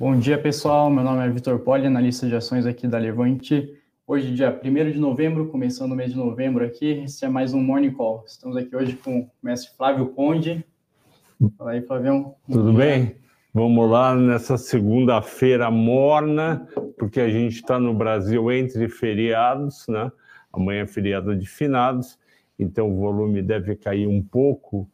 Bom dia, pessoal. Meu nome é Vitor Poli, analista de ações aqui da Levante. Hoje, dia 1 de novembro, começando o mês de novembro aqui, esse é mais um Morning Call. Estamos aqui hoje com o mestre Flávio Conde. Fala aí, Flavião. Tudo bem? Vamos lá nessa segunda-feira morna, porque a gente está no Brasil entre feriados, né? Amanhã é feriado de finados, então o volume deve cair um pouco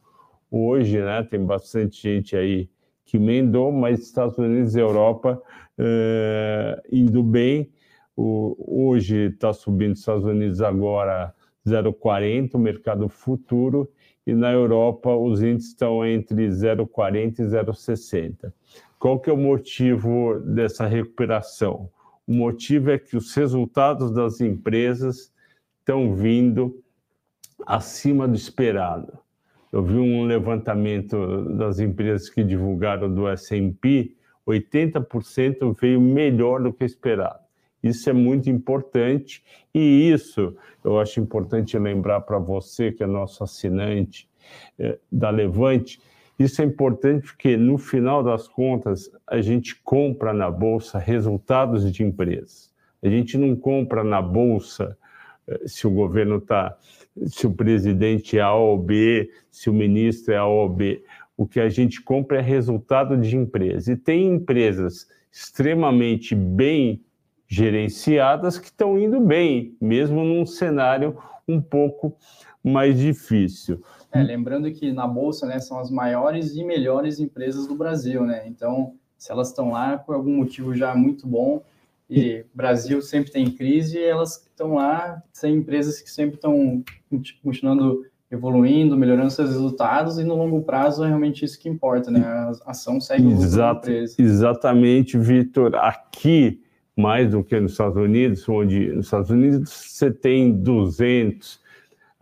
hoje, né? Tem bastante gente aí que emendou, mas Estados Unidos e Europa eh, indo bem. O, hoje está subindo Estados Unidos agora 0,40, o mercado futuro, e na Europa os índices estão entre 0,40 e 0,60. Qual que é o motivo dessa recuperação? O motivo é que os resultados das empresas estão vindo acima do esperado. Eu vi um levantamento das empresas que divulgaram do S&P, 80% veio melhor do que esperado. Isso é muito importante e isso eu acho importante lembrar para você que é nosso assinante é, da Levante. Isso é importante porque no final das contas a gente compra na bolsa resultados de empresas. A gente não compra na bolsa se o governo está se o presidente é A ou B, se o ministro é A ou B. O que a gente compra é resultado de empresa. E tem empresas extremamente bem gerenciadas que estão indo bem, mesmo num cenário um pouco mais difícil. É, lembrando que na bolsa, né, são as maiores e melhores empresas do Brasil, né? Então, se elas estão lá por algum motivo já muito bom, e Brasil sempre tem crise, e elas estão lá, são empresas que sempre estão continuando evoluindo, melhorando seus resultados, e no longo prazo é realmente isso que importa, né? A ação segue Exato, Exatamente, Vitor. Aqui, mais do que nos Estados Unidos, onde nos Estados Unidos você tem 200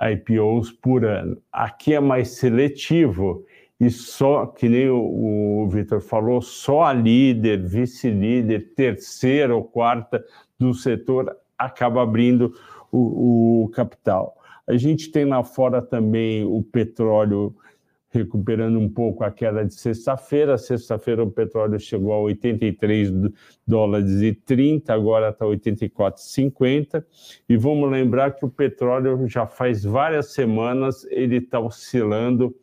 IPOs por ano. Aqui é mais seletivo e só, que nem o, o Vitor falou, só a líder, vice-líder, terceira ou quarta do setor acaba abrindo o, o capital. A gente tem lá fora também o petróleo recuperando um pouco a queda de sexta-feira. Sexta-feira o petróleo chegou a 83 dólares e 30, agora está 84,50. E vamos lembrar que o petróleo já faz várias semanas ele está oscilando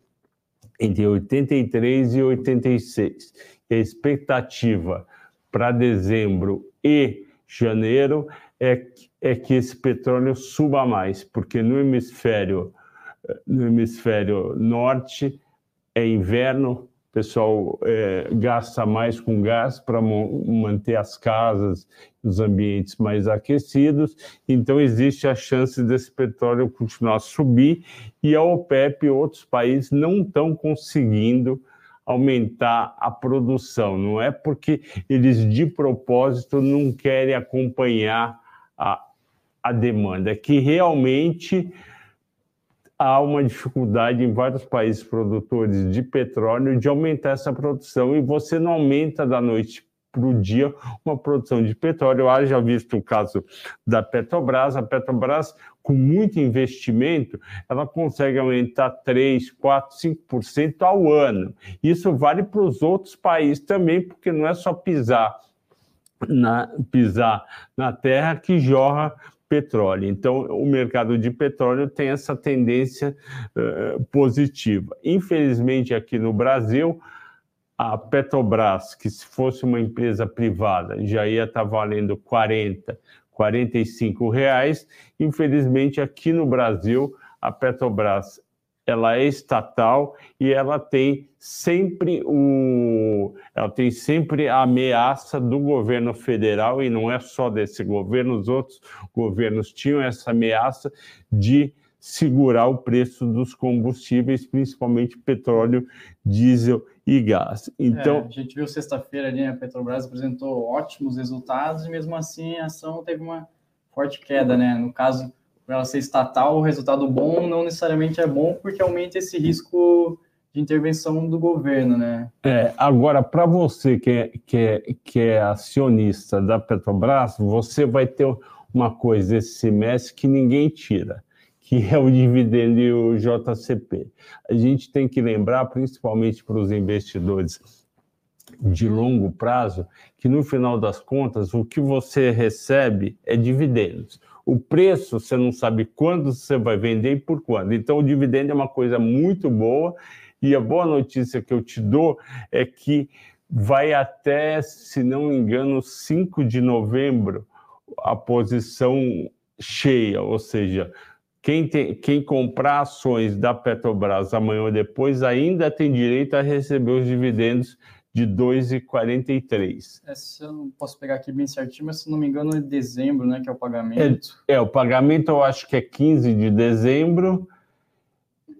entre 83 e 86. E a expectativa para dezembro e janeiro é, é que esse petróleo suba mais, porque no hemisfério, no hemisfério norte é inverno, o pessoal é, gasta mais com gás para manter as casas, os ambientes mais aquecidos, então existe a chance desse petróleo continuar a subir e a OPEP e outros países não estão conseguindo aumentar a produção. Não é porque eles de propósito não querem acompanhar a, a demanda, é que realmente há uma dificuldade em vários países produtores de petróleo de aumentar essa produção e você não aumenta da noite para o dia uma produção de petróleo. Eu já visto o caso da Petrobras. A Petrobras, com muito investimento, ela consegue aumentar 3, 4, 5% ao ano. Isso vale para os outros países também, porque não é só pisar na, pisar na terra que jorra petróleo. Então, o mercado de petróleo tem essa tendência uh, positiva. Infelizmente, aqui no Brasil, a Petrobras, que se fosse uma empresa privada, já ia estar valendo 40, 45 reais. Infelizmente, aqui no Brasil, a Petrobras ela é estatal e ela tem sempre o ela tem sempre a ameaça do governo federal e não é só desse governo, os outros governos tinham essa ameaça de segurar o preço dos combustíveis, principalmente petróleo, diesel e gás. Então, é, a gente viu sexta-feira ali a Petrobras apresentou ótimos resultados e mesmo assim a ação teve uma forte queda, né? No caso para ela ser estatal, o resultado bom não necessariamente é bom, porque aumenta esse risco de intervenção do governo, né? É, agora, para você que é, que, é, que é acionista da Petrobras, você vai ter uma coisa esse semestre que ninguém tira, que é o dividendo e o JCP. A gente tem que lembrar, principalmente para os investidores de longo prazo, que no final das contas o que você recebe é dividendos. O preço você não sabe quando você vai vender e por quando. Então o dividendo é uma coisa muito boa e a boa notícia que eu te dou é que vai até, se não me engano, 5 de novembro a posição cheia, ou seja, quem, tem, quem comprar ações da Petrobras amanhã ou depois ainda tem direito a receber os dividendos de 2,43. É, se eu não posso pegar aqui bem certinho, mas se não me engano é dezembro, né, que é o pagamento. É, é o pagamento eu acho que é 15 de dezembro.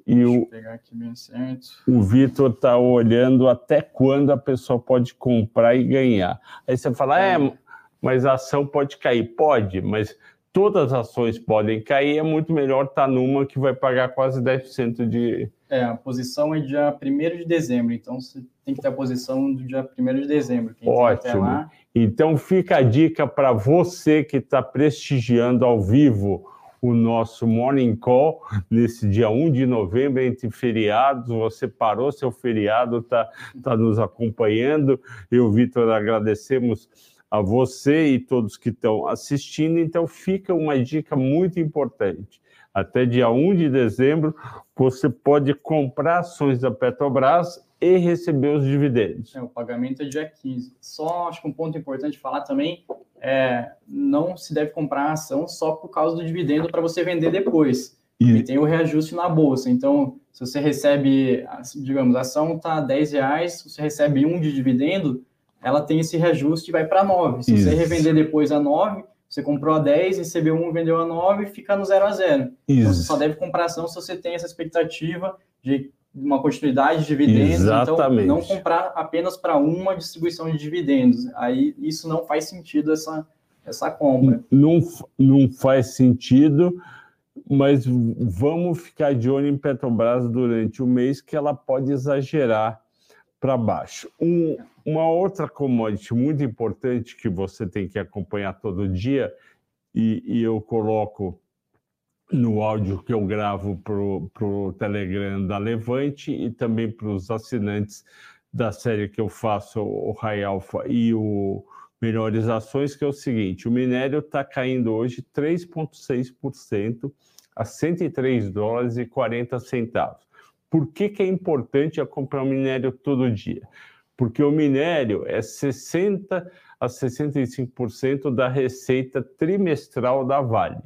E Deixa o, pegar aqui bem certo. o Vitor está olhando até quando a pessoa pode comprar e ganhar. Aí você fala, é, é mas a ação pode cair. Pode, mas todas as ações podem cair, é muito melhor estar tá numa que vai pagar quase 10% de. É, a posição é dia 1 de dezembro, então você tem que ter a posição do dia 1 de dezembro. Ótimo. Então fica a dica para você que está prestigiando ao vivo o nosso Morning Call nesse dia 1 de novembro, entre feriados. Você parou seu feriado, está tá nos acompanhando. Eu, Vitor, agradecemos a você e todos que estão assistindo. Então, fica uma dica muito importante. Até dia 1 de dezembro, você pode comprar ações da Petrobras e receber os dividendos. É, o pagamento é dia 15. Só acho que um ponto importante falar também é não se deve comprar ação só por causa do dividendo para você vender depois. E tem o reajuste na bolsa. Então, se você recebe, digamos, a ação está 10 reais, você recebe um de dividendo, ela tem esse reajuste e vai para 9. Se Isso. você revender depois a 9, você comprou a 10, recebeu um, vendeu a 9, fica no 0 a 0. Então você só deve comprar ação se você tem essa expectativa de uma continuidade de dividendos, Exatamente. então não comprar apenas para uma distribuição de dividendos. Aí isso não faz sentido essa, essa compra. Não, não faz sentido, mas vamos ficar de olho em Petrobras durante o mês que ela pode exagerar para baixo. Um, uma outra commodity muito importante que você tem que acompanhar todo dia, e, e eu coloco no áudio que eu gravo para o Telegram da Levante e também para os assinantes da série que eu faço, o High Alpha e o Melhores Ações, que é o seguinte: o minério está caindo hoje 3,6% a 103 dólares e 40 centavos. Por que, que é importante comprar minério todo dia? Porque o minério é 60 a 65% da receita trimestral da Vale.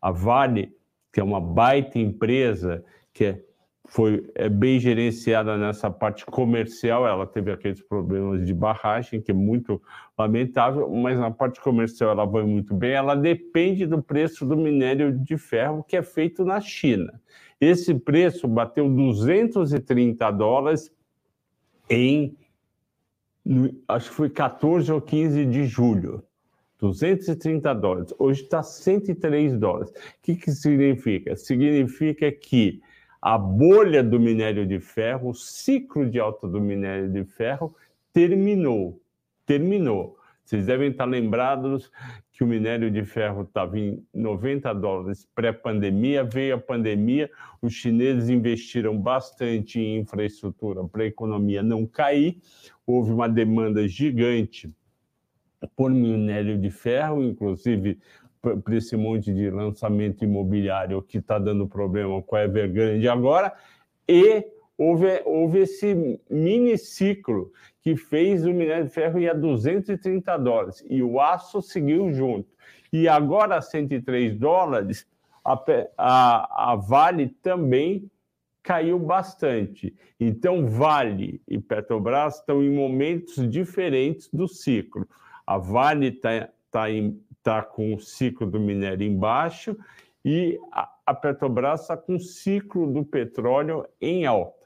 A Vale, que é uma baita empresa, que é, foi é bem gerenciada nessa parte comercial, ela teve aqueles problemas de barragem, que é muito lamentável, mas na parte comercial ela vai muito bem. Ela depende do preço do minério de ferro que é feito na China. Esse preço bateu 230 dólares em, acho que foi 14 ou 15 de julho. 230 dólares. Hoje está 103 dólares. O que, que significa? Significa que a bolha do minério de ferro, o ciclo de alta do minério de ferro terminou. Terminou. Vocês devem estar lembrados que o minério de ferro estava em 90 dólares pré-pandemia, veio a pandemia, os chineses investiram bastante em infraestrutura para a economia não cair, houve uma demanda gigante por minério de ferro, inclusive para esse monte de lançamento imobiliário que está dando problema com a Evergrande agora, e houve, houve esse mini ciclo que fez o minério de ferro ir a 230 dólares e o aço seguiu junto. E agora a 103 dólares, a, a, a Vale também caiu bastante. Então, Vale e Petrobras estão em momentos diferentes do ciclo. A Vale está tá, tá, tá com o ciclo do minério embaixo e a, a Petrobras está com o ciclo do petróleo em alta.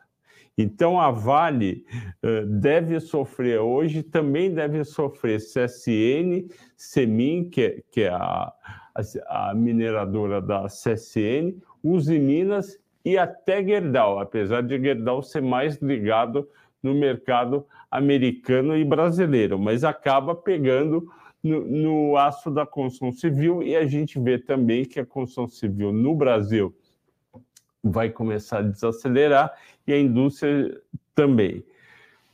Então, a Vale uh, deve sofrer hoje, também deve sofrer CSN, Semin, que, é, que é a, a, mineradora da CSN, Uzi Minas e até Gerdau, apesar de Gerdau ser mais ligado no mercado americano e brasileiro, mas acaba pegando no, no aço da construção civil e a gente vê também que a construção civil no Brasil vai começar a desacelerar e a indústria também.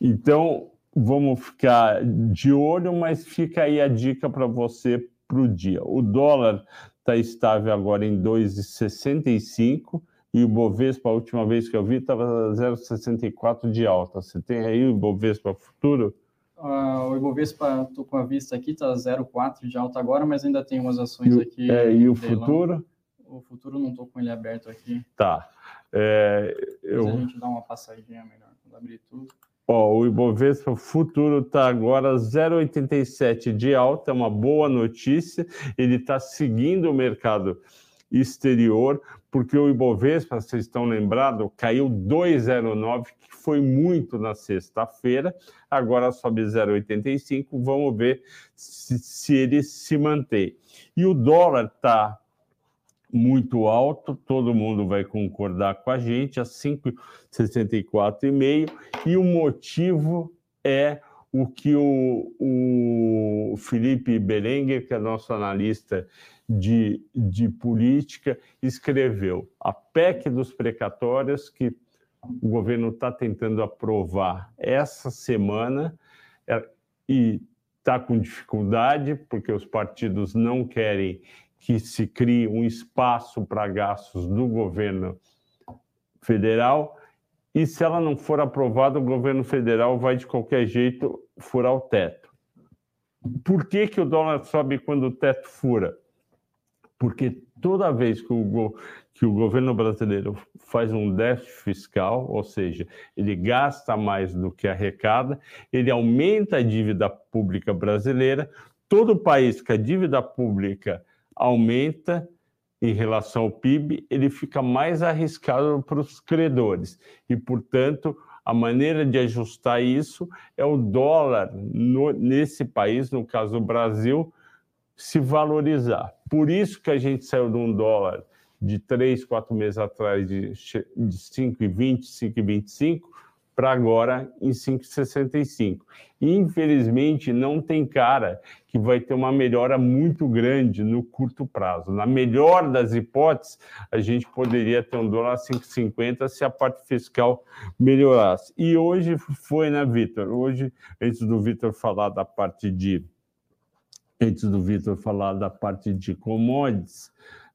Então, vamos ficar de olho, mas fica aí a dica para você para o dia. O dólar está estável agora em 2,65 e o Bovespa, a última vez que eu vi, estava 0,64 de alta. Você tem aí o Bovespa futuro? Uh, o Ibovespa, estou com a vista aqui, está 0,4 de alta agora, mas ainda tem umas ações aqui. É, e o futuro? O futuro não estou com ele aberto aqui. Tá. É, eu... a gente dá uma passadinha melhor quando abrir tudo. Ó, o Ibovespa futuro está agora 0,87 de alta, é uma boa notícia. Ele está seguindo o mercado exterior, porque o Ibovespa, vocês estão lembrados, caiu 2,09, que foi muito na sexta-feira, agora sobe 0,85, vamos ver se, se ele se mantém. E o dólar está muito alto, todo mundo vai concordar com a gente, a 5,64,5, e o motivo é o que o, o Felipe Berenguer, que é nosso analista de, de política, escreveu. A PEC dos precatórios, que o governo está tentando aprovar essa semana, é, e está com dificuldade, porque os partidos não querem que se crie um espaço para gastos do governo federal. E se ela não for aprovada, o governo federal vai de qualquer jeito furar o teto. Por que, que o dólar sobe quando o teto fura? Porque toda vez que o, que o governo brasileiro faz um déficit fiscal, ou seja, ele gasta mais do que arrecada, ele aumenta a dívida pública brasileira. Todo país que a dívida pública aumenta em relação ao PIB, ele fica mais arriscado para os credores. E, portanto, a maneira de ajustar isso é o dólar no, nesse país, no caso do Brasil, se valorizar. Por isso que a gente saiu de um dólar de três, quatro meses atrás de, de 5,20, 5,25 para agora em 5,65. Infelizmente, não tem cara que vai ter uma melhora muito grande no curto prazo. Na melhor das hipóteses, a gente poderia ter um dólar 5,50 se a parte fiscal melhorasse. E hoje foi, né, Vitor? Hoje, antes do Vitor falar da parte de antes do Vitor falar da parte de commodities,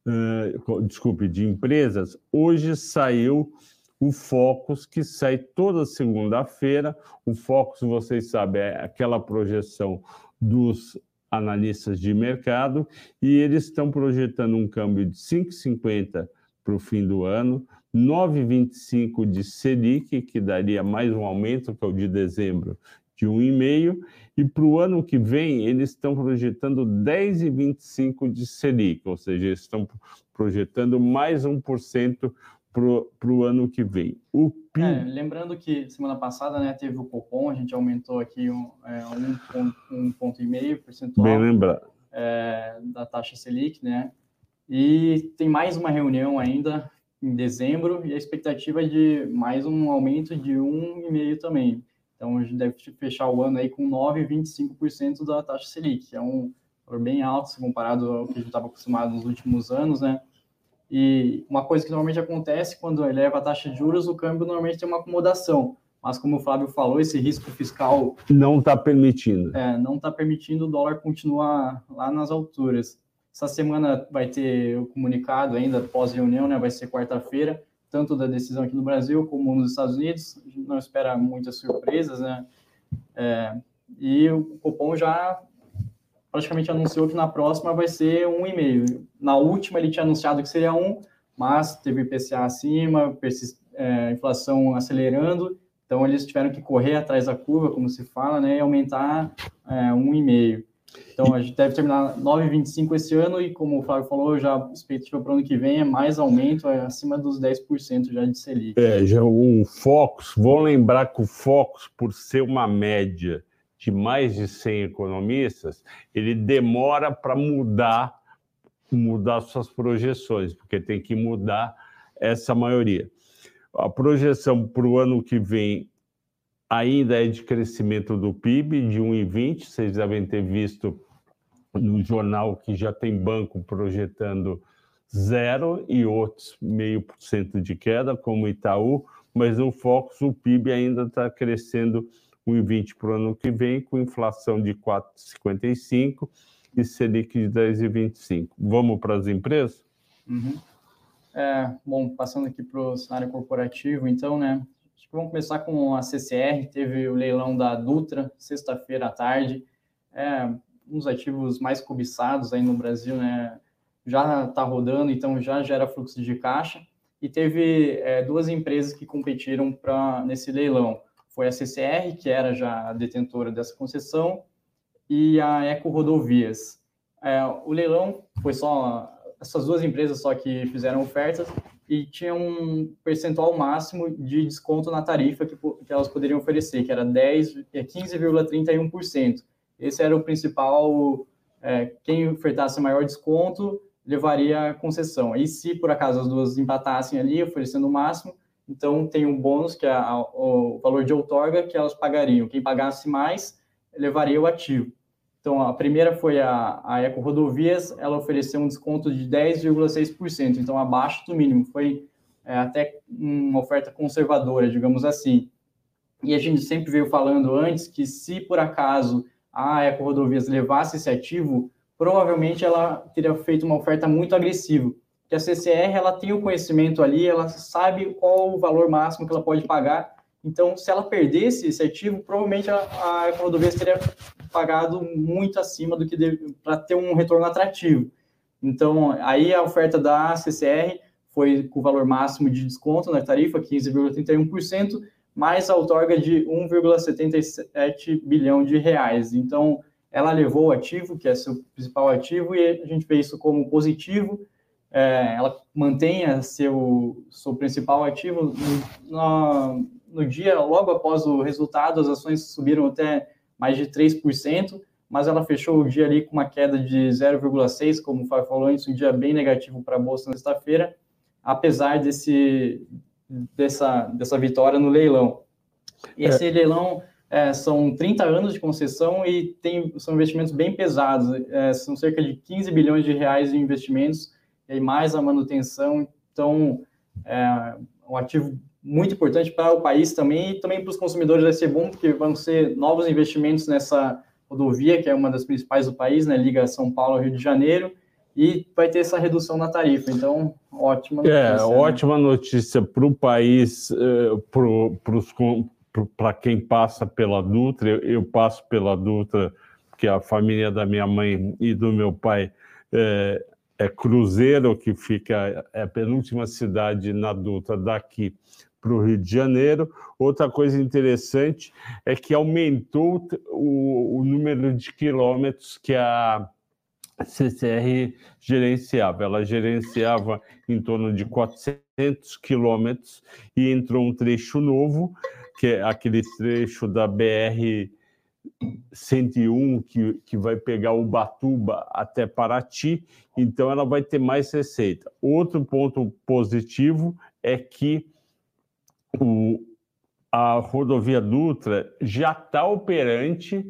uh, desculpe, de empresas, hoje saiu o Focus, que sai toda segunda-feira. O Focus, vocês sabem, é aquela projeção dos analistas de mercado, e eles estão projetando um câmbio de 5,50 para o fim do ano, 9,25 de Selic, que daria mais um aumento, que é o de dezembro, de 1,5, e para o ano que vem eles estão projetando 10,25 de Selic, ou seja, estão projetando mais 1% para o ano que vem. O PIB... É, lembrando que semana passada né, teve o Copom, a gente aumentou aqui um, é, um, ponto, um ponto e meio percentual Bem lembrado. É, da taxa Selic, né? E tem mais uma reunião ainda em dezembro e a expectativa é de mais um aumento de um e meio também. Então a gente deve fechar o ano aí com 9,25% da taxa Selic, que é um valor bem alto se comparado ao que a gente estava acostumado nos últimos anos, né? E uma coisa que normalmente acontece quando eleva a taxa de juros, o câmbio normalmente tem uma acomodação. Mas como o Flávio falou, esse risco fiscal não está permitindo. É, não está permitindo o dólar continuar lá nas alturas. Essa semana vai ter o comunicado ainda pós-reunião, né? Vai ser quarta-feira, tanto da decisão aqui no Brasil como nos Estados Unidos. A gente não espera muitas surpresas, né? É, e o Copom já praticamente anunciou que na próxima vai ser um e meio. Na última ele tinha anunciado que seria um, mas teve IPCA acima, é, inflação acelerando, então eles tiveram que correr atrás da curva, como se fala, né, e aumentar é, um e meio. Então a gente deve terminar 9,25 esse ano e como o Flávio falou, já expectativa para o ano que vem é mais aumento, é acima dos 10% já de Selic. É, já o Focus, vou lembrar que o Focus, por ser uma média de mais de 100 economistas, ele demora para mudar mudar suas projeções, porque tem que mudar essa maioria. A projeção para o ano que vem ainda é de crescimento do PIB de 1,20. Vocês devem ter visto no jornal que já tem banco projetando zero e outros meio por cento de queda, como Itaú, mas no Focus o PIB ainda está crescendo 1,20 para o ano que vem, com inflação de 4,55 e Selic de 10,25. Vamos para as empresas? Uhum. É, bom, passando aqui para o cenário corporativo, então, né? Acho que vamos começar com a CCR, teve o leilão da Dutra, sexta-feira à tarde. É, um dos ativos mais cobiçados aí no Brasil, né? Já está rodando, então já gera fluxo de caixa. E teve é, duas empresas que competiram para nesse leilão. Foi a CCR, que era já a detentora dessa concessão, e a Eco Rodovias. É, o leilão foi só essas duas empresas só que fizeram ofertas e tinha um percentual máximo de desconto na tarifa que, que elas poderiam oferecer, que era 10, 15,31%. É Esse era o principal, é, quem ofertasse maior desconto levaria a concessão. E se por acaso as duas empatassem ali, oferecendo o máximo, então tem um bônus, que é o valor de outorga, que elas pagariam. Quem pagasse mais, levaria o ativo. Então, a primeira foi a, a Eco Rodovias, ela ofereceu um desconto de 10,6%, então abaixo do mínimo, foi é, até uma oferta conservadora, digamos assim. E a gente sempre veio falando antes que se por acaso a Eco Rodovias levasse esse ativo, provavelmente ela teria feito uma oferta muito agressiva. Que a CCR ela tem o conhecimento ali, ela sabe qual o valor máximo que ela pode pagar. Então, se ela perdesse esse ativo, provavelmente a, a teria pagado muito acima do que para ter um retorno atrativo. Então, aí a oferta da CCR foi com o valor máximo de desconto na tarifa, 15,31%, mais a outorga de 1,77 bilhão de reais. Então, ela levou o ativo, que é seu principal ativo, e a gente vê isso como positivo. É, ela mantém seu, seu principal ativo. No, no dia, logo após o resultado, as ações subiram até mais de 3%, mas ela fechou o dia ali com uma queda de 0,6%, como o Fábio falou antes, um dia bem negativo para a Bolsa na sexta-feira, apesar desse, dessa, dessa vitória no leilão. E esse é. leilão é, são 30 anos de concessão e tem, são investimentos bem pesados, é, são cerca de 15 bilhões de reais em investimentos, e mais a manutenção, então é um ativo muito importante para o país também e também para os consumidores vai ser bom, porque vão ser novos investimentos nessa rodovia, que é uma das principais do país, né, liga São Paulo Rio de Janeiro, e vai ter essa redução na tarifa. Então, ótima é, notícia. É, né? ótima notícia para o país, eh, para quem passa pela Dutra. Eu, passo pela Dutra, porque a família da minha mãe e do meu pai é, é Cruzeiro, que fica, é a penúltima cidade na Dutra daqui para o Rio de Janeiro. Outra coisa interessante é que aumentou o, o número de quilômetros que a CCR gerenciava. Ela gerenciava em torno de 400 quilômetros e entrou um trecho novo, que é aquele trecho da BR 101 que, que vai pegar o Batuba até Paraty, então ela vai ter mais receita. Outro ponto positivo é que o, a rodovia Dutra já está operante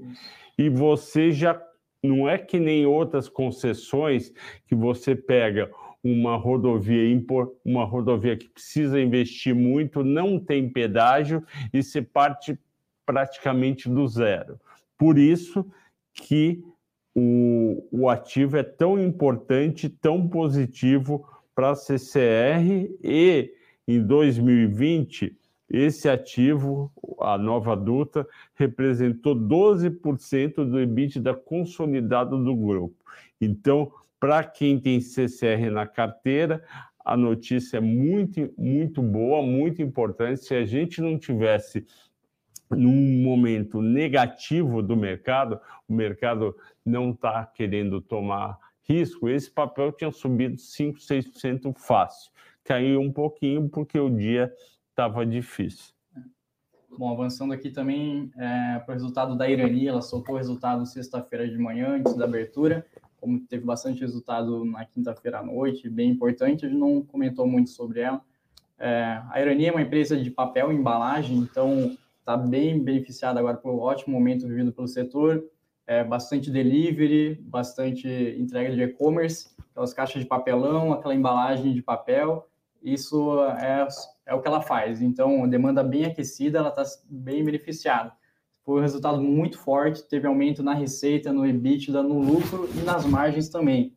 e você já não é que nem outras concessões que você pega uma rodovia uma rodovia que precisa investir muito, não tem pedágio e você parte praticamente do zero. Por isso que o, o ativo é tão importante, tão positivo para a CCR e em 2020, esse ativo, a nova adulta, representou 12% do EBITDA consolidado do grupo. Então, para quem tem CCR na carteira, a notícia é muito, muito boa, muito importante. Se a gente não tivesse num momento negativo do mercado, o mercado não está querendo tomar risco, esse papel tinha subido 5, 6% fácil caiu um pouquinho porque o dia estava difícil. Bom, avançando aqui também é, para o resultado da Irani, ela soltou o resultado sexta-feira de manhã, antes da abertura, como teve bastante resultado na quinta-feira à noite, bem importante, a gente não comentou muito sobre ela. É, a Irani é uma empresa de papel e embalagem, então está bem beneficiada agora pelo ótimo momento vivido pelo setor, é, bastante delivery, bastante entrega de e-commerce, aquelas caixas de papelão, aquela embalagem de papel, isso é, é o que ela faz. Então, demanda bem aquecida, ela está bem beneficiada. foi um resultado muito forte, teve aumento na receita, no EBITDA, no lucro e nas margens também.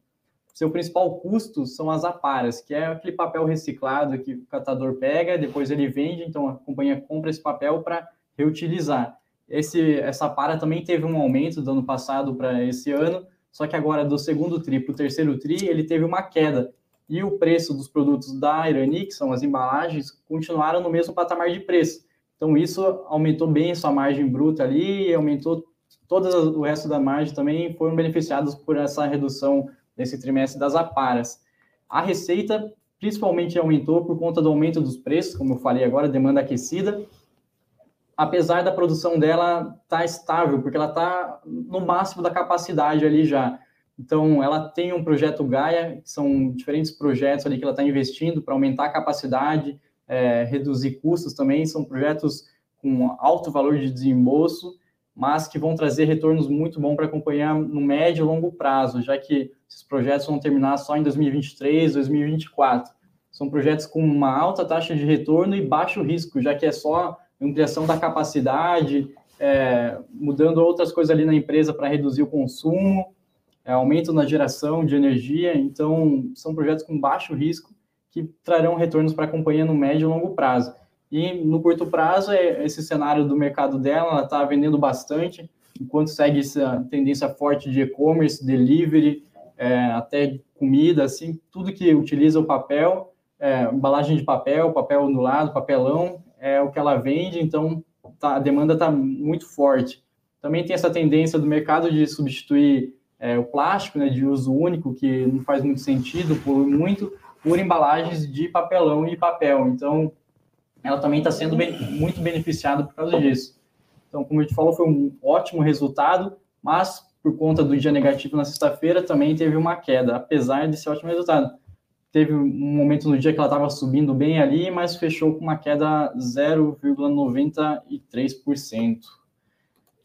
Seu principal custo são as aparas, que é aquele papel reciclado que o catador pega, depois ele vende, então a companhia compra esse papel para reutilizar. Esse, essa para também teve um aumento do ano passado para esse ano, só que agora do segundo tri para o terceiro tri ele teve uma queda. E o preço dos produtos da Irani, que são as embalagens, continuaram no mesmo patamar de preço. Então, isso aumentou bem sua margem bruta ali e aumentou todo o resto da margem também foram beneficiados por essa redução nesse trimestre das aparas. A receita principalmente aumentou por conta do aumento dos preços, como eu falei agora, demanda aquecida, apesar da produção dela estar tá estável, porque ela está no máximo da capacidade ali já. Então, ela tem um projeto Gaia, que são diferentes projetos ali que ela está investindo para aumentar a capacidade, é, reduzir custos também, são projetos com alto valor de desembolso, mas que vão trazer retornos muito bons para acompanhar no médio e longo prazo, já que esses projetos vão terminar só em 2023, 2024. São projetos com uma alta taxa de retorno e baixo risco, já que é só ampliação da capacidade, é, mudando outras coisas ali na empresa para reduzir o consumo, é, aumento na geração de energia. Então, são projetos com baixo risco que trarão retornos para a companhia no médio e longo prazo. E no curto prazo, é esse cenário do mercado dela, ela está vendendo bastante, enquanto segue essa tendência forte de e-commerce, delivery, é, até comida, assim, tudo que utiliza o papel, é, embalagem de papel, papel ondulado, papelão, é o que ela vende, então tá, a demanda está muito forte. Também tem essa tendência do mercado de substituir é, o plástico, né, de uso único, que não faz muito sentido, por muito, por embalagens de papelão e papel. Então, ela também está sendo bem, muito beneficiada por causa disso. Então, como a gente falou, foi um ótimo resultado, mas por conta do dia negativo na sexta-feira, também teve uma queda, apesar desse ótimo resultado. Teve um momento no dia que ela estava subindo bem ali, mas fechou com uma queda 0,93%. Deixa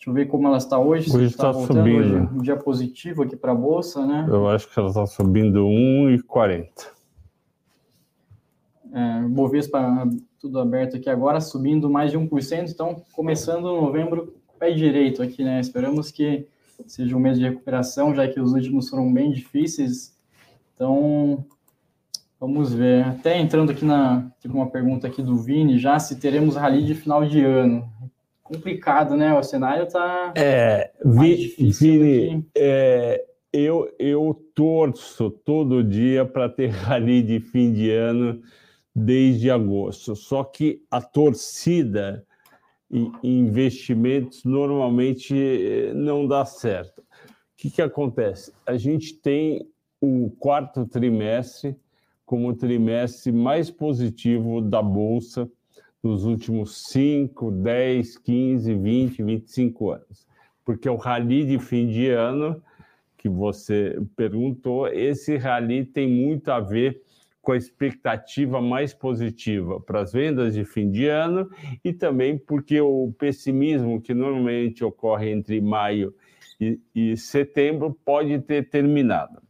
eu ver como ela está hoje. Hoje está tá subindo. Hoje, um dia positivo aqui para a Bolsa, né? Eu acho que ela está subindo 1,40. É, Bovespa tudo aberto aqui agora, subindo mais de 1%, então começando novembro pé direito aqui, né? Esperamos que seja um mês de recuperação, já que os últimos foram bem difíceis. Então, vamos ver. Até entrando aqui na tem uma pergunta aqui do Vini, já se teremos rally de final de ano. Complicado, né? O cenário tá é, vi, Vini, é, eu eu torço todo dia para ter rally de fim de ano desde agosto. Só que a torcida em investimentos normalmente eh, não dá certo. O que, que acontece? A gente tem o quarto trimestre como o trimestre mais positivo da Bolsa nos últimos 5, 10, 15, 20, 25 anos. Porque o rally de fim de ano, que você perguntou, esse rally tem muito a ver com a expectativa mais positiva para as vendas de fim de ano e também porque o pessimismo que normalmente ocorre entre maio e, e setembro pode ter terminado.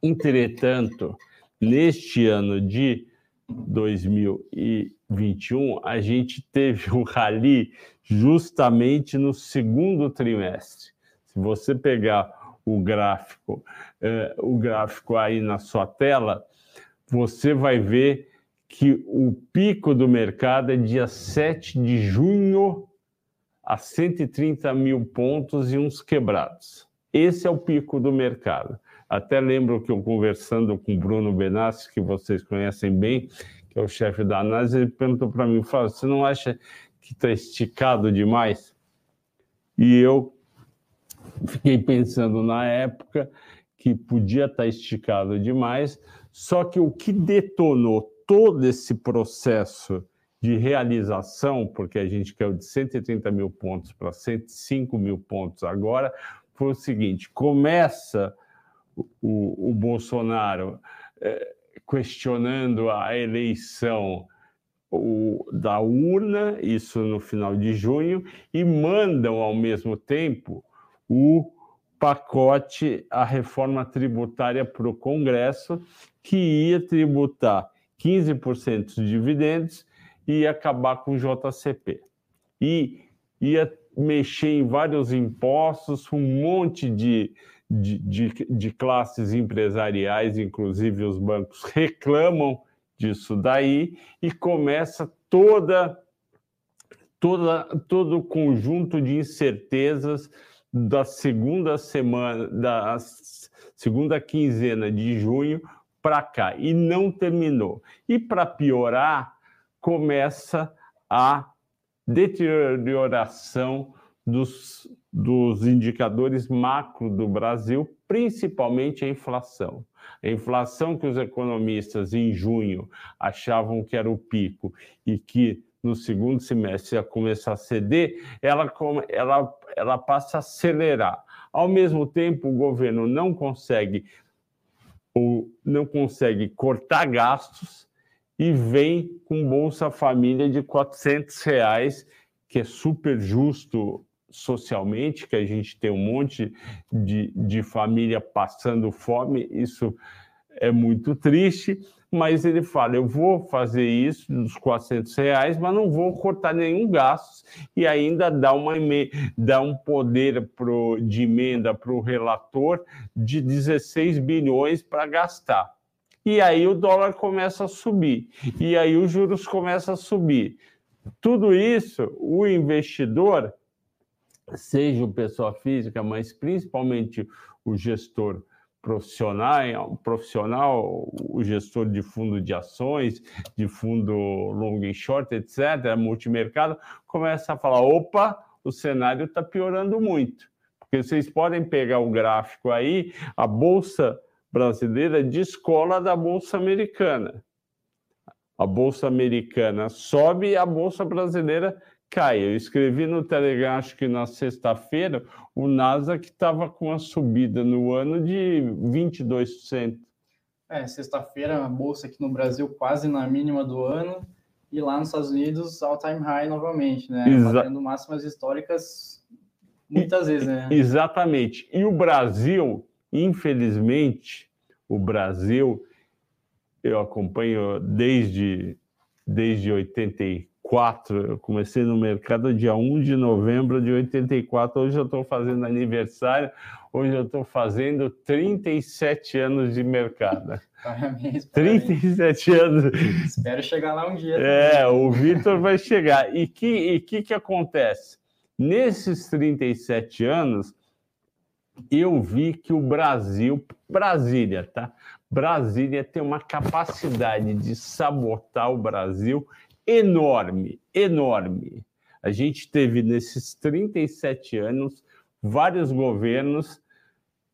Entretanto, neste ano de 2021, a gente teve um rally justamente no segundo trimestre. Se você pegar o gráfico, eh, o gráfico aí na sua tela, você vai ver que o pico do mercado é dia 7 de junho a 130 mil pontos e uns quebrados. Esse é o pico do mercado. Até lembro que eu conversando com o Bruno Benassi, que vocês conhecem bem, que é o chefe da análise, ele perguntou para mim, fala, você não acha que está esticado demais? E eu fiquei pensando na época que podia estar tá esticado demais, só que o que detonou todo esse processo de realização, porque a gente caiu de 130 mil pontos para 105 mil pontos agora, foi o seguinte: começa o, o Bolsonaro é, questionando a eleição o, da urna, isso no final de junho, e mandam ao mesmo tempo o pacote, a reforma tributária para o Congresso, que ia tributar 15% de dividendos e ia acabar com o JCP. E ia mexer em vários impostos, um monte de, de, de, de classes empresariais, inclusive os bancos, reclamam disso daí e começa toda, toda todo o conjunto de incertezas da segunda semana, da segunda quinzena de junho para cá e não terminou. E para piorar, começa a deterioração dos, dos indicadores macro do Brasil, principalmente a inflação. A inflação que os economistas em junho achavam que era o pico e que no segundo semestre ia começar a ceder, ela, ela, ela passa a acelerar. Ao mesmo tempo, o governo não consegue ou não consegue cortar gastos e vem com Bolsa Família de 400 reais, que é super justo socialmente, que a gente tem um monte de, de família passando fome, isso é muito triste, mas ele fala, eu vou fazer isso dos 400 reais, mas não vou cortar nenhum gasto e ainda dá, uma, dá um poder pro, de emenda para o relator de 16 bilhões para gastar. E aí o dólar começa a subir, e aí os juros começam a subir. Tudo isso, o investidor seja o pessoa física, mas principalmente o gestor profissional, profissional, o gestor de fundo de ações, de fundo long e short, etc., multimercado, começa a falar: opa, o cenário está piorando muito. Porque vocês podem pegar o gráfico aí, a Bolsa brasileira descola da Bolsa americana. A Bolsa americana sobe a Bolsa brasileira cai. Eu escrevi no Telegram, acho que na sexta-feira, o Nasdaq estava com uma subida no ano de 22%. É, sexta-feira a bolsa aqui no Brasil quase na mínima do ano e lá nos Estados Unidos all time high novamente, né? Exa Batendo máximas históricas muitas e, vezes, né? Exatamente. E o Brasil, infelizmente, o Brasil eu acompanho desde desde 84 84. Eu comecei no mercado dia 1 de novembro de 84. Hoje eu estou fazendo aniversário. Hoje eu estou fazendo 37 anos de mercado. Parabéns, 37 anos. Espero chegar lá um dia. É, também. o Vitor vai chegar. E que e que, que acontece? Nesses 37 anos, eu vi que o Brasil, Brasília, tá? Brasília tem uma capacidade de sabotar o Brasil enorme, enorme. A gente teve nesses 37 anos vários governos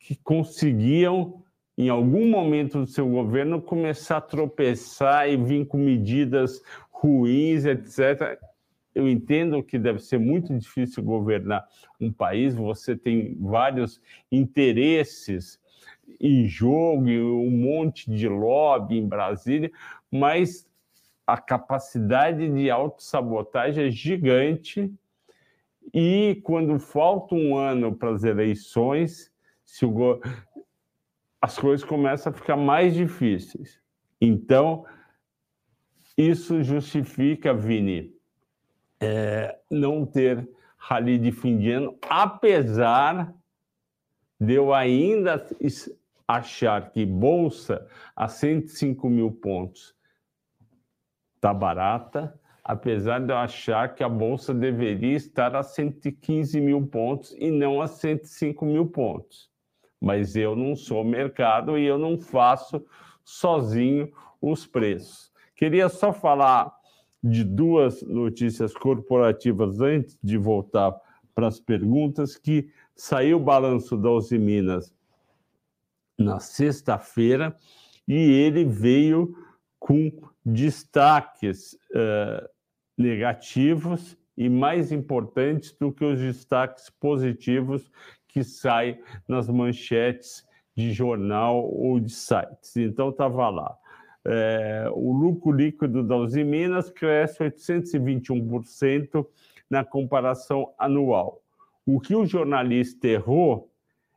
que conseguiam, em algum momento do seu governo, começar a tropeçar e vir com medidas ruins, etc. Eu entendo que deve ser muito difícil governar um país, você tem vários interesses em jogo, um monte de lobby em Brasília, mas a capacidade de autossabotagem é gigante e quando falta um ano para as eleições, se o as coisas começam a ficar mais difíceis. Então, isso justifica, Vini, é, não ter rally de fim de ano, apesar de eu ainda achar que Bolsa a 105 mil pontos está barata, apesar de eu achar que a bolsa deveria estar a 115 mil pontos e não a 105 mil pontos. Mas eu não sou mercado e eu não faço sozinho os preços. Queria só falar de duas notícias corporativas antes de voltar para as perguntas, que saiu o balanço da Uzi Minas na sexta-feira e ele veio com destaques uh, negativos e mais importantes do que os destaques positivos que saem nas manchetes de jornal ou de sites. Então, estava lá. É, o lucro líquido da Uzi Minas cresce 821% na comparação anual. O que o jornalista errou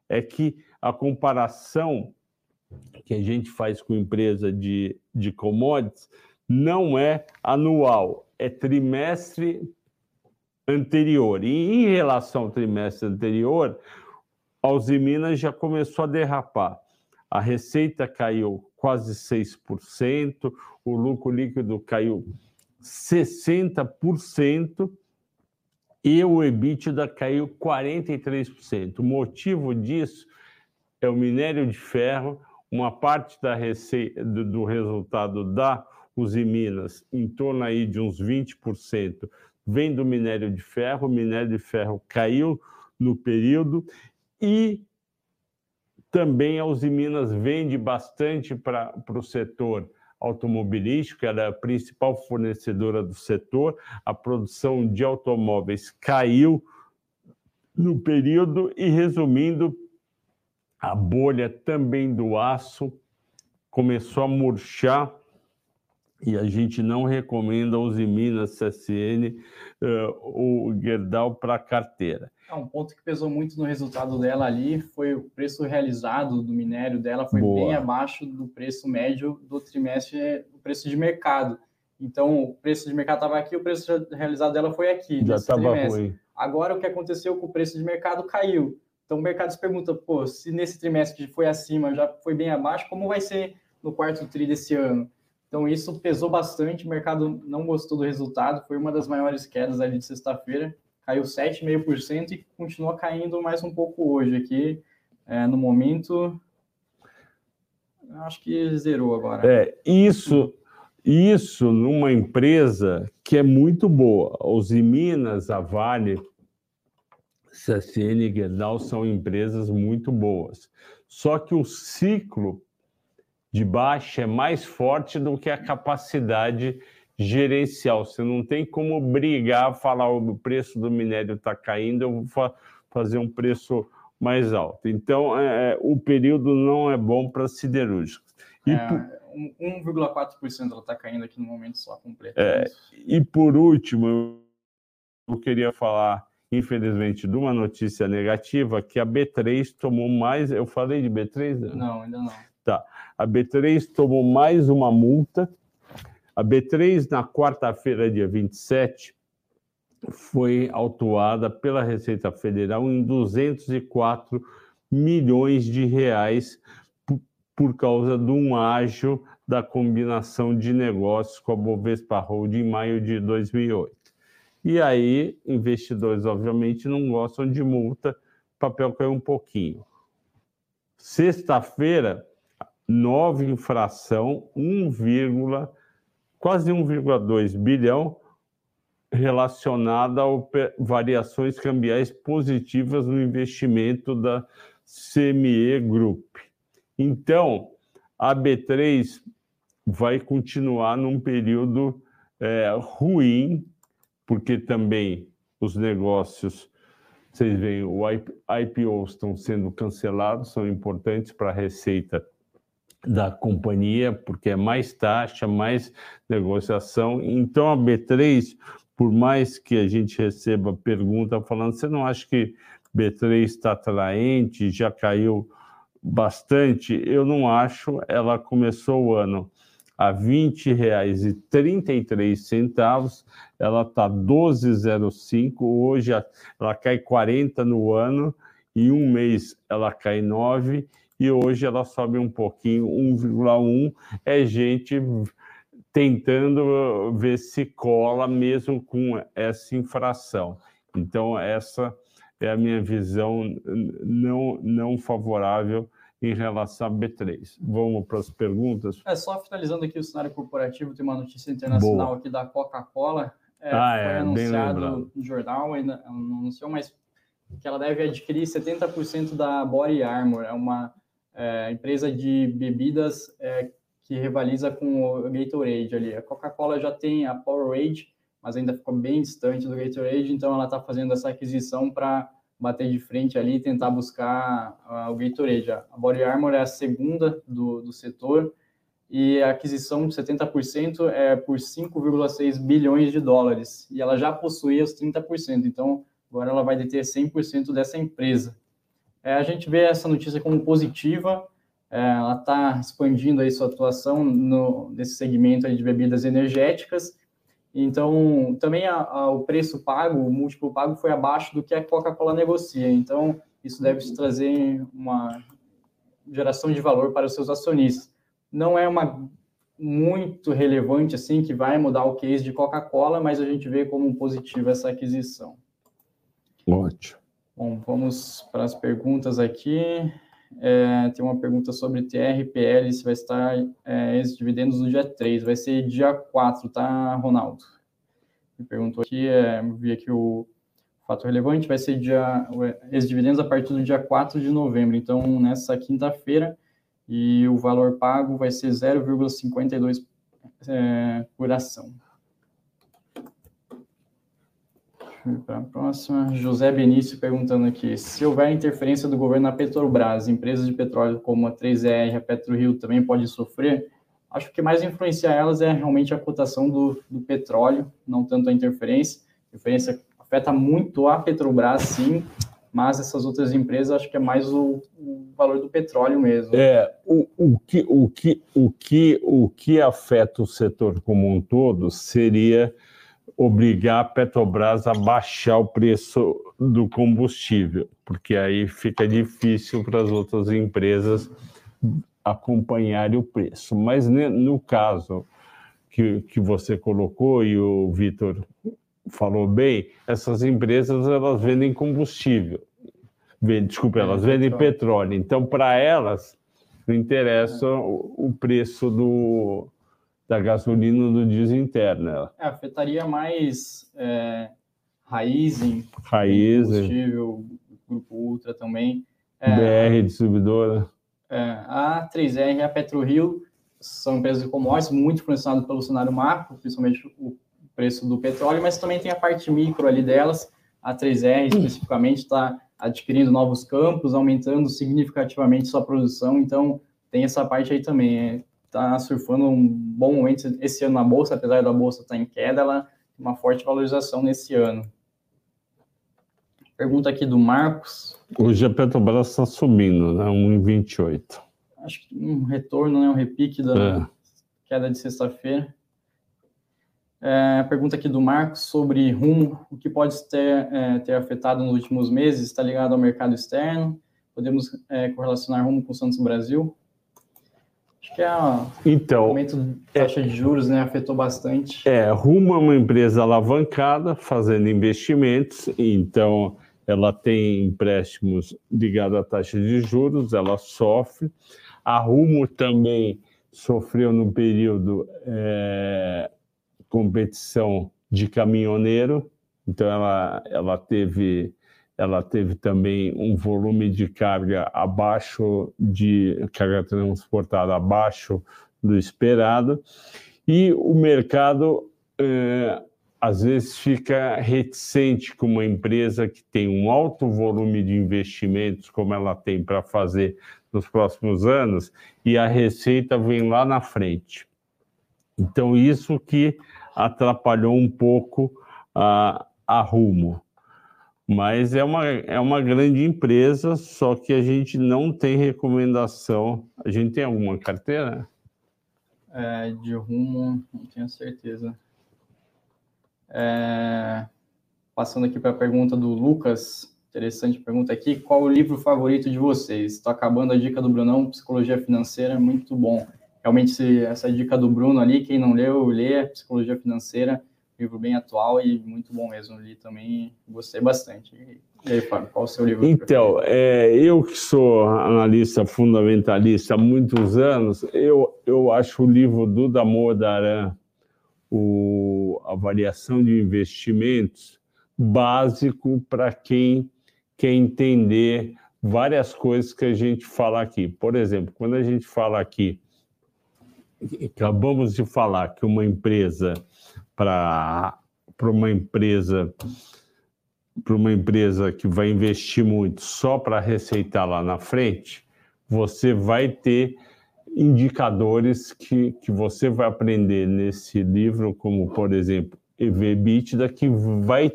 é que a comparação que a gente faz com empresa de, de commodities não é anual, é trimestre anterior. E em relação ao trimestre anterior, a Usiminas já começou a derrapar. A receita caiu quase 6%, o lucro líquido caiu 60% e o EBITDA caiu 43%. O motivo disso é o minério de ferro, uma parte da do, do resultado da Usiminas, em torno aí de uns 20%, vem do minério de ferro. O minério de ferro caiu no período e também a Usiminas vende bastante para o setor automobilístico, era a principal fornecedora do setor. A produção de automóveis caiu no período e, resumindo, a bolha também do aço começou a murchar e a gente não recomenda os Minas CSN uh, o Gerdau para carteira. É um ponto que pesou muito no resultado dela ali foi o preço realizado do minério dela foi Boa. bem abaixo do preço médio do trimestre, o preço de mercado. Então, o preço de mercado estava aqui, o preço realizado dela foi aqui. Já estava ruim. Agora, o que aconteceu com o preço de mercado caiu. Então, o mercado se pergunta, pô, se nesse trimestre foi acima, já foi bem abaixo, como vai ser no quarto tri desse ano? Então, isso pesou bastante, o mercado não gostou do resultado, foi uma das maiores quedas ali de sexta-feira caiu 7,5% e continua caindo mais um pouco hoje aqui. É, no momento, acho que zerou agora. É, isso, isso numa empresa que é muito boa. Os Minas, a Vale, CSN e Gerdau são empresas muito boas. Só que o ciclo de baixa é mais forte do que a capacidade gerencial. Você não tem como brigar, falar o preço do minério está caindo, eu vou fa fazer um preço mais alto. Então, é, é o período não é bom para siderúrgicos. E é, 1,4% ela está caindo aqui no momento só completo. É, e por último, eu queria falar, infelizmente, de uma notícia negativa, que a B3 tomou mais. Eu falei de B3? Não, não ainda não. Tá. A B3 tomou mais uma multa a B3, na quarta-feira, dia 27, foi autuada pela Receita Federal em 204 milhões de reais por causa de um ágio da combinação de negócios com a Bovespa Holding em maio de 2008. E aí, investidores, obviamente, não gostam de multa, o papel caiu um pouquinho. Sexta-feira, nova infração, 1, quase 1,2 bilhão relacionada a variações cambiais positivas no investimento da CME Group. Então, a B3 vai continuar num período é, ruim, porque também os negócios, vocês veem, o IPO estão sendo cancelados, são importantes para a receita da companhia, porque é mais taxa, mais negociação. Então, a B3, por mais que a gente receba pergunta falando, você não acha que B3 está atraente, já caiu bastante? Eu não acho. Ela começou o ano a R$ 20,33, ela está 12,05, hoje ela cai 40 no ano, em um mês ela cai 9, e hoje ela sobe um pouquinho, 1,1 é gente tentando ver se cola mesmo com essa infração. Então, essa é a minha visão não, não favorável em relação a B3. Vamos para as perguntas? É, só finalizando aqui o cenário corporativo, tem uma notícia internacional Boa. aqui da Coca-Cola. É, ah, foi é, anunciado no jornal, ainda não anunciou, mas que ela deve adquirir 70% da Body Armor, é uma é, empresa de bebidas é, que rivaliza com o Gatorade ali. A Coca-Cola já tem a Powerade, mas ainda ficou bem distante do Gatorade, então ela está fazendo essa aquisição para bater de frente ali e tentar buscar uh, o Gatorade. A Body Armor é a segunda do, do setor e a aquisição de 70% é por 5,6 bilhões de dólares e ela já possuía os 30%, então agora ela vai deter 100% dessa empresa. É, a gente vê essa notícia como positiva, é, ela está expandindo aí sua atuação no, nesse segmento de bebidas energéticas, Então, também a, a, o preço pago, o múltiplo pago foi abaixo do que a Coca-Cola negocia. Então, isso deve trazer uma geração de valor para os seus acionistas. Não é uma muito relevante assim que vai mudar o case de Coca-Cola, mas a gente vê como positivo essa aquisição. Ótimo. Bom, vamos para as perguntas aqui. É, tem uma pergunta sobre TRPL, se vai estar é, esses dividendos no dia 3. Vai ser dia 4, tá, Ronaldo? Me perguntou aqui, é, vi aqui o fato relevante, vai ser dia, esses dividendos a partir do dia 4 de novembro. Então, nessa quinta-feira, e o valor pago vai ser 0,52 é, por ação. Para a próxima, José Benício perguntando aqui: se houver interferência do governo na Petrobras, empresas de petróleo como a 3R, a PetroRio também pode sofrer? Acho que mais influencia elas é realmente a cotação do, do petróleo, não tanto a interferência. A interferência afeta muito a Petrobras, sim, mas essas outras empresas acho que é mais o, o valor do petróleo mesmo. É, o, o, que, o, que, o, que, o que afeta o setor como um todo seria obrigar a Petrobras a baixar o preço do combustível, porque aí fica difícil para as outras empresas acompanharem o preço. Mas no caso que, que você colocou e o Vitor falou bem, essas empresas elas vendem combustível desculpa, elas vendem petróleo. Então, para elas, não interessa o preço do, da gasolina do diesel interno. É, afetaria mais é, Raizen, Raizen, combustível, Grupo Ultra também. É, BR Distribuidora. É, a 3R e a PetroRio são empresas de commodities muito influenciadas pelo cenário macro, principalmente o preço do petróleo, mas também tem a parte micro ali delas. A 3R especificamente está adquirindo novos campos, aumentando significativamente sua produção. Então, tem essa parte aí também. Está surfando um bom momento esse ano na bolsa, apesar da bolsa estar tá em queda, ela tem uma forte valorização nesse ano. Pergunta aqui do Marcos. Hoje a Petrobras está subindo, né? 1,28. Acho que um retorno, né? um repique da é. queda de sexta-feira. É, pergunta aqui do Marcos sobre rumo, o que pode ter, é, ter afetado nos últimos meses, está ligado ao mercado externo? Podemos é, correlacionar rumo com o Santos Brasil? Acho que é então, o aumento de taxa de juros né, afetou bastante. É, Rumo é uma empresa alavancada, fazendo investimentos, então ela tem empréstimos ligados à taxa de juros, ela sofre. A Rumo também sofreu no período é, competição de caminhoneiro, então ela, ela teve ela teve também um volume de carga abaixo de carga transportada abaixo do esperado e o mercado eh, às vezes fica reticente com uma empresa que tem um alto volume de investimentos como ela tem para fazer nos próximos anos e a receita vem lá na frente. Então isso que atrapalhou um pouco a, a Rumo. Mas é uma, é uma grande empresa, só que a gente não tem recomendação. A gente tem alguma carteira? É, de Rumo, não tenho certeza. É, passando aqui para a pergunta do Lucas, interessante pergunta aqui. Qual o livro favorito de vocês? Estou acabando a dica do Brunão, Psicologia Financeira, muito bom realmente essa dica do Bruno ali, quem não leu, lê Psicologia Financeira, livro bem atual e muito bom mesmo. Li também, gostei bastante. E aí, Fábio, qual o seu livro? Então, é, eu que sou analista fundamentalista há muitos anos, eu, eu acho o livro do Damor Daran, o Avaliação de Investimentos, básico para quem quer entender várias coisas que a gente fala aqui. Por exemplo, quando a gente fala aqui acabamos de falar que uma empresa para uma empresa para uma empresa que vai investir muito só para receitar lá na frente, você vai ter indicadores que, que você vai aprender nesse livro, como, por exemplo, EV/EBITDA, que vai,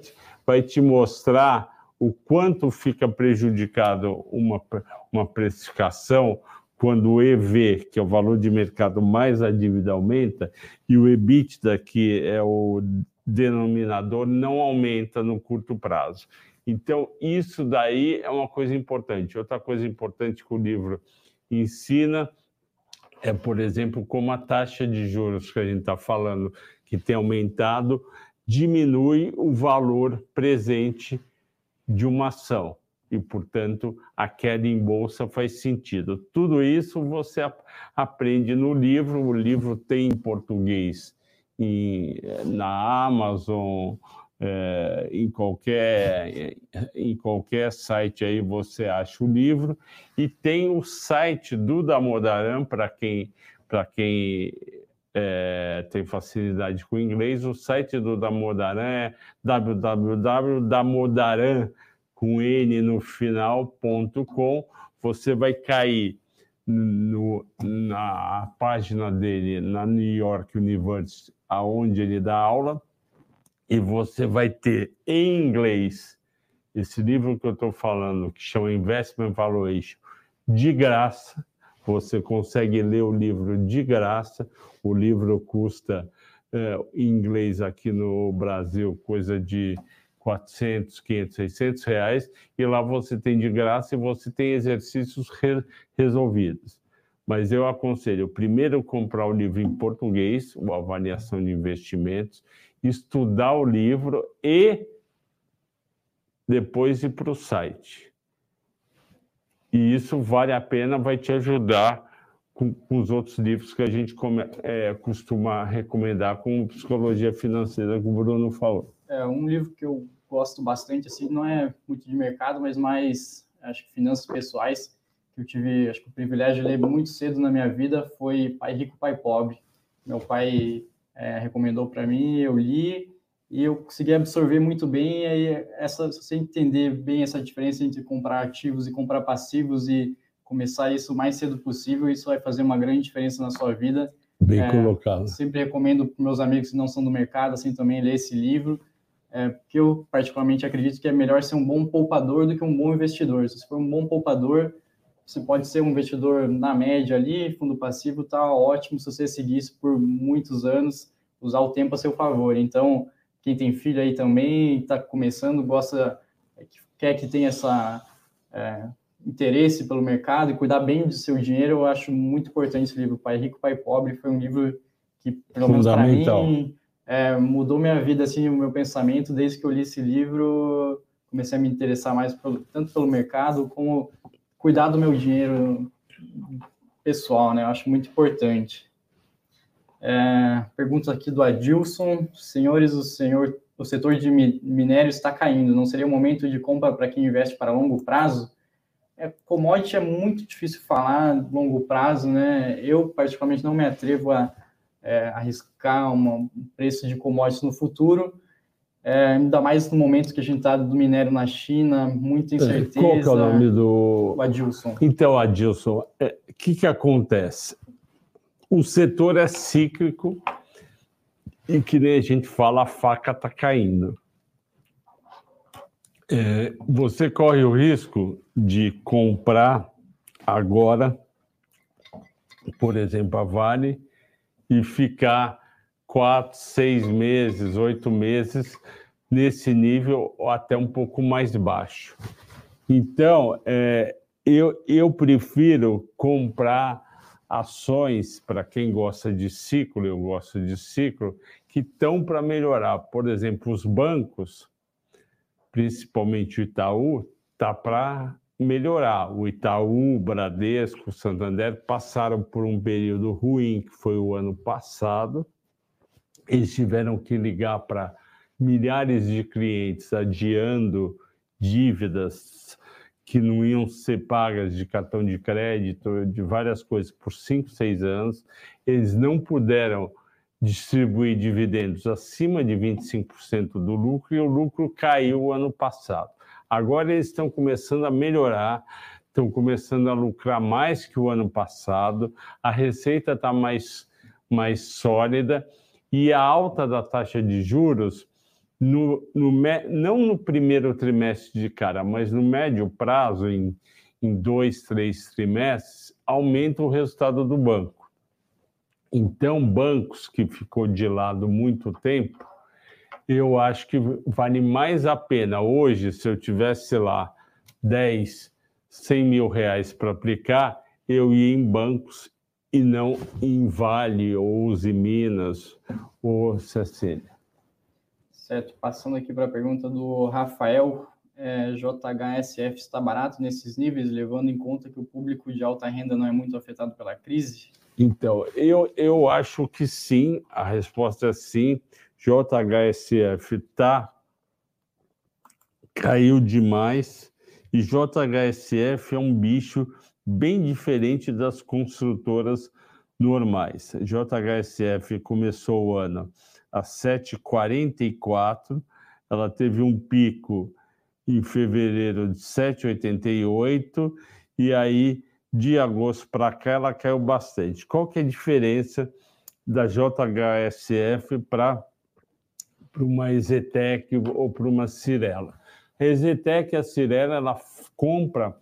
vai te mostrar o quanto fica prejudicado uma, uma precificação quando o EV, que é o valor de mercado mais a dívida aumenta, e o EBITDA, que é o denominador não aumenta no curto prazo. Então, isso daí é uma coisa importante. Outra coisa importante que o livro ensina é, por exemplo, como a taxa de juros que a gente está falando, que tem aumentado, diminui o valor presente de uma ação e, portanto, a queda em bolsa faz sentido. Tudo isso você aprende no livro, o livro tem em português em, na Amazon, é, em, qualquer, em qualquer site aí você acha o livro, e tem o site do Damodaran, para quem, quem é, tem facilidade com inglês, o site do Damodaran é www.damodaran.com com N no final.com, você vai cair no, na página dele na New York University, aonde ele dá aula, e você vai ter em inglês esse livro que eu estou falando, que chama Investment Valuation, de graça. Você consegue ler o livro de graça. O livro custa, é, em inglês aqui no Brasil, coisa de 400, 500, 600 reais, e lá você tem de graça e você tem exercícios re resolvidos. Mas eu aconselho primeiro comprar o livro em português, o Avaliação de Investimentos, estudar o livro e depois ir para o site. E isso vale a pena, vai te ajudar com, com os outros livros que a gente come, é, costuma recomendar, como Psicologia Financeira, que o Bruno falou. É um livro que eu gosto bastante, assim, não é muito de mercado, mas mais, acho que finanças pessoais, que eu tive, acho que o privilégio de ler muito cedo na minha vida foi Pai Rico, Pai Pobre. Meu pai é, recomendou para mim, eu li e eu consegui absorver muito bem. E aí, essa, se você entender bem essa diferença entre comprar ativos e comprar passivos e começar isso o mais cedo possível, isso vai fazer uma grande diferença na sua vida. Bem é, colocado. Sempre recomendo para meus amigos que não são do mercado, assim, também ler esse livro é, porque eu particularmente acredito que é melhor ser um bom poupador do que um bom investidor. Se você for um bom poupador, você pode ser um investidor na média ali, fundo passivo tá ótimo se você seguir isso por muitos anos, usar o tempo a seu favor. Então, quem tem filho aí também, está começando, gosta, quer que tenha essa é, interesse pelo mercado e cuidar bem do seu dinheiro, eu acho muito importante esse livro, Pai Rico, Pai Pobre, foi um livro que, pelo menos para mim, é, mudou minha vida, assim, o meu pensamento, desde que eu li esse livro, comecei a me interessar mais pelo, tanto pelo mercado, como cuidar do meu dinheiro pessoal, né? Eu acho muito importante. É, pergunta aqui do Adilson. Senhores, o, senhor, o setor de minério está caindo. Não seria o momento de compra para quem investe para longo prazo? É, commodity é muito difícil falar longo prazo, né? Eu, particularmente, não me atrevo a é, arriscar uma, um preço de commodities no futuro, é, ainda mais no momento que a gente está do minério na China, muita incerteza. Qual que é o nome do... O Adilson. Então, Adilson, o é, que, que acontece? O setor é cíclico e que nem a gente fala, a faca está caindo. É, você corre o risco de comprar agora, por exemplo, a Vale, e ficar quatro, seis meses, oito meses nesse nível ou até um pouco mais baixo. Então, é, eu, eu prefiro comprar ações, para quem gosta de ciclo, eu gosto de ciclo, que estão para melhorar. Por exemplo, os bancos, principalmente o Itaú, está para melhorar. O Itaú, o Bradesco, o Santander passaram por um período ruim, que foi o ano passado. Eles tiveram que ligar para milhares de clientes adiando dívidas que não iam ser pagas de cartão de crédito, de várias coisas, por cinco, seis anos. Eles não puderam distribuir dividendos acima de 25% do lucro e o lucro caiu ano passado. Agora eles estão começando a melhorar, estão começando a lucrar mais que o ano passado, a receita está mais, mais sólida e a alta da taxa de juros, no, no, não no primeiro trimestre de cara, mas no médio prazo, em, em dois, três trimestres, aumenta o resultado do banco. Então, bancos que ficou de lado muito tempo, Eu acho que vale mais a pena hoje, se eu tivesse lá 10, 100 mil reais para aplicar, eu ia em bancos e não em Vale ou Uzi Minas ou Cecília. Certo, passando aqui para a pergunta do Rafael, é, JHSF está barato nesses níveis, levando em conta que o público de alta renda não é muito afetado pela crise? Então, eu, eu acho que sim, a resposta é sim. JHSF tá, caiu demais e JHSF é um bicho bem diferente das construtoras normais. JHSF começou o ano a 7,44, ela teve um pico em fevereiro de 7,88 e aí de agosto para cá ela caiu bastante. Qual que é a diferença da JHSF para uma Exetec ou para uma Cirela? A Exetec e a Cirela ela compra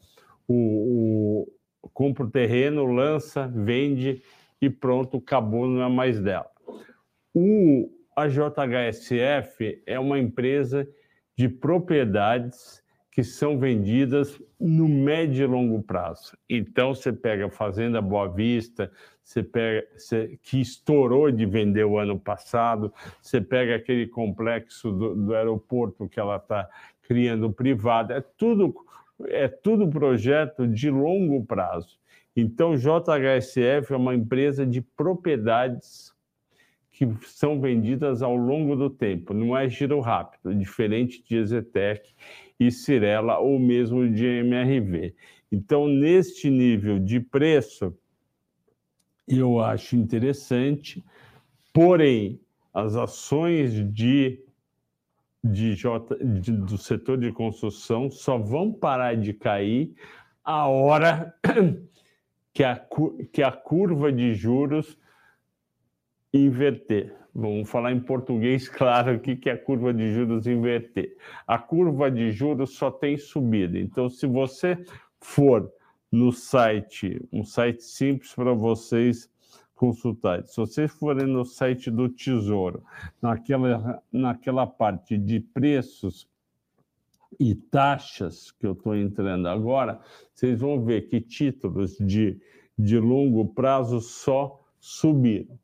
o, o, compra o terreno, lança, vende e pronto, acabou, não é mais dela. O, a JHSF é uma empresa de propriedades que são vendidas no médio e longo prazo. Então, você pega a Fazenda Boa Vista, você pega, você, que estourou de vender o ano passado, você pega aquele complexo do, do aeroporto que ela está criando privado, é tudo, é tudo projeto de longo prazo. Então, JHSF é uma empresa de propriedades que são vendidas ao longo do tempo, não é giro rápido, diferente de Ezetec e Cirela ou mesmo de MRV. Então, neste nível de preço, eu acho interessante, porém, as ações de, de J, de, do setor de construção só vão parar de cair a hora que a, que a curva de juros inverter. Vamos falar em português claro o que é a curva de juros inverter. A curva de juros só tem subida. Então, se você for no site, um site simples para vocês consultarem. Se vocês forem no site do Tesouro, naquela, naquela parte de preços e taxas que eu estou entrando agora, vocês vão ver que títulos de, de longo prazo só subiram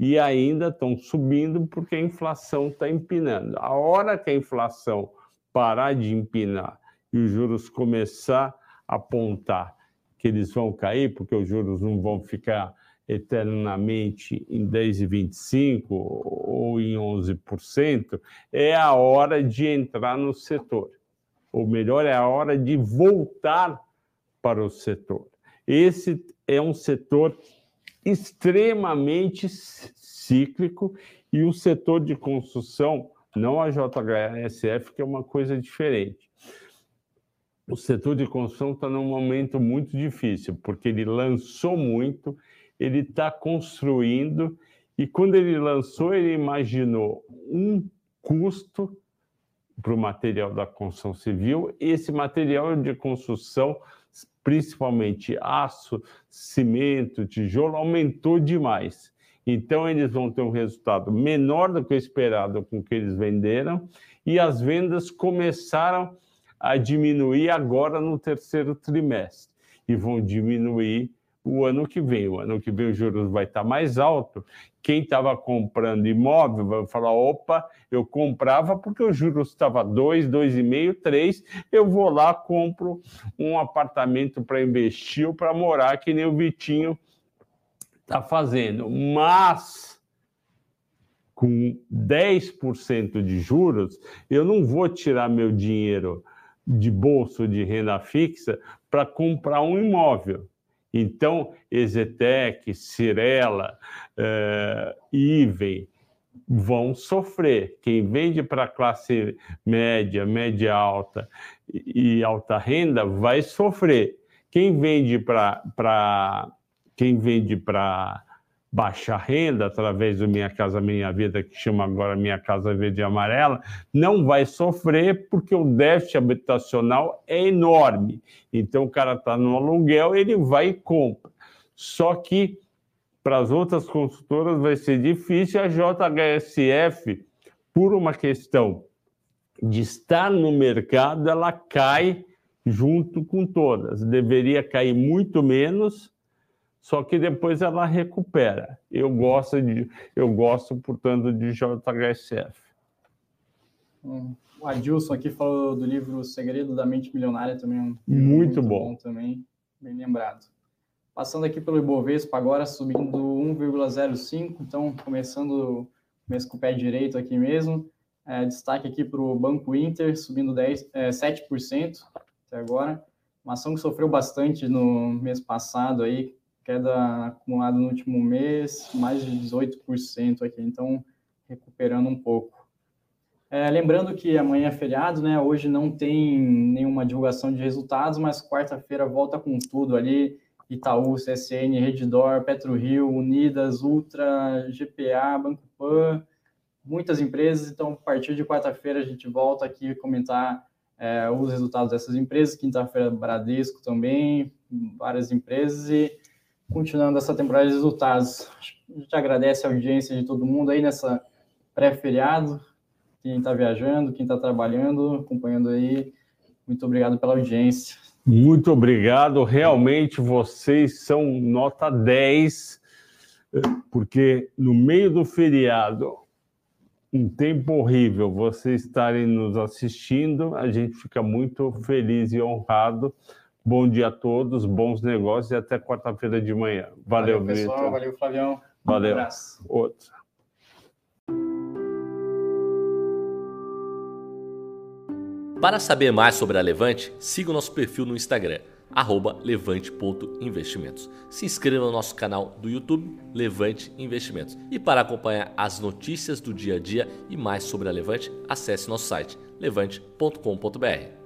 e ainda estão subindo porque a inflação está empinando. A hora que a inflação parar de empinar e os juros começar a apontar que eles vão cair, porque os juros não vão ficar eternamente em 10,25% ou em 11%, é a hora de entrar no setor. Ou melhor, é a hora de voltar para o setor. Esse é um setor extremamente cíclico e o setor de construção, não a JHSF, que é uma coisa diferente. O setor de construção está num momento muito difícil, porque ele lançou muito, ele está construindo, e quando ele lançou, ele imaginou um custo para o material da construção civil. Esse material de construção principalmente aço, cimento, tijolo, aumentou demais. Então, eles vão ter um resultado menor do que o esperado com o que eles venderam, e as vendas começaram a diminuir agora no terceiro trimestre, e vão diminuir o ano que vem. O ano que vem o juros vai estar mais alto. Quem estava comprando imóvel vai falar: opa, eu comprava porque o juros estava 2, 2,5, 3. Eu vou lá, compro um apartamento para investir ou para morar, que nem o Vitinho está fazendo. Mas com 10% de juros, eu não vou tirar meu dinheiro de bolso de renda fixa para comprar um imóvel. Então, Exetec, Cirela, uh, Iven vão sofrer. Quem vende para classe média, média alta e alta renda vai sofrer. Quem vende para quem vende para baixa renda, através do Minha Casa Minha Vida, que chama agora Minha Casa Verde e Amarela, não vai sofrer porque o déficit habitacional é enorme. Então, o cara está no aluguel, ele vai e compra. Só que para as outras consultoras vai ser difícil, a JHSF por uma questão de estar no mercado, ela cai junto com todas. Deveria cair muito menos, só que depois ela recupera. Eu gosto de, eu gosto, portanto, de JHSF. Hum, o Adilson aqui falou do livro O Segredo da Mente Milionária também. Um muito, muito bom. bom. também, bem lembrado. Passando aqui pelo Ibovespa agora, subindo 1,05, então começando mês com o pé direito aqui mesmo. É, destaque aqui para o Banco Inter, subindo 10, é, 7% até agora. Uma ação que sofreu bastante no mês passado, aí, queda acumulada no último mês, mais de 18% aqui, então recuperando um pouco. É, lembrando que amanhã é feriado, né? Hoje não tem nenhuma divulgação de resultados, mas quarta-feira volta com tudo ali. Itaú, CSN, Redditor, PetroRio, Unidas, Ultra, GPA, Banco Pan, muitas empresas. Então, a partir de quarta-feira, a gente volta aqui comentar é, os resultados dessas empresas. Quinta-feira, Bradesco também, várias empresas. E continuando essa temporada de resultados, a gente agradece a audiência de todo mundo aí nessa pré-feriado. Quem está viajando, quem está trabalhando, acompanhando aí. Muito obrigado pela audiência. Muito obrigado. Realmente vocês são nota 10, porque no meio do feriado um tempo horrível vocês estarem nos assistindo. A gente fica muito feliz e honrado. Bom dia a todos, bons negócios e até quarta-feira de manhã. Valeu, valeu pessoal. Vitor. Valeu, Flavião. Valeu. Um abraço. Outro. Para saber mais sobre a Levante, siga o nosso perfil no Instagram levante.investimentos. Se inscreva no nosso canal do YouTube Levante Investimentos. E para acompanhar as notícias do dia a dia e mais sobre a Levante, acesse nosso site levante.com.br.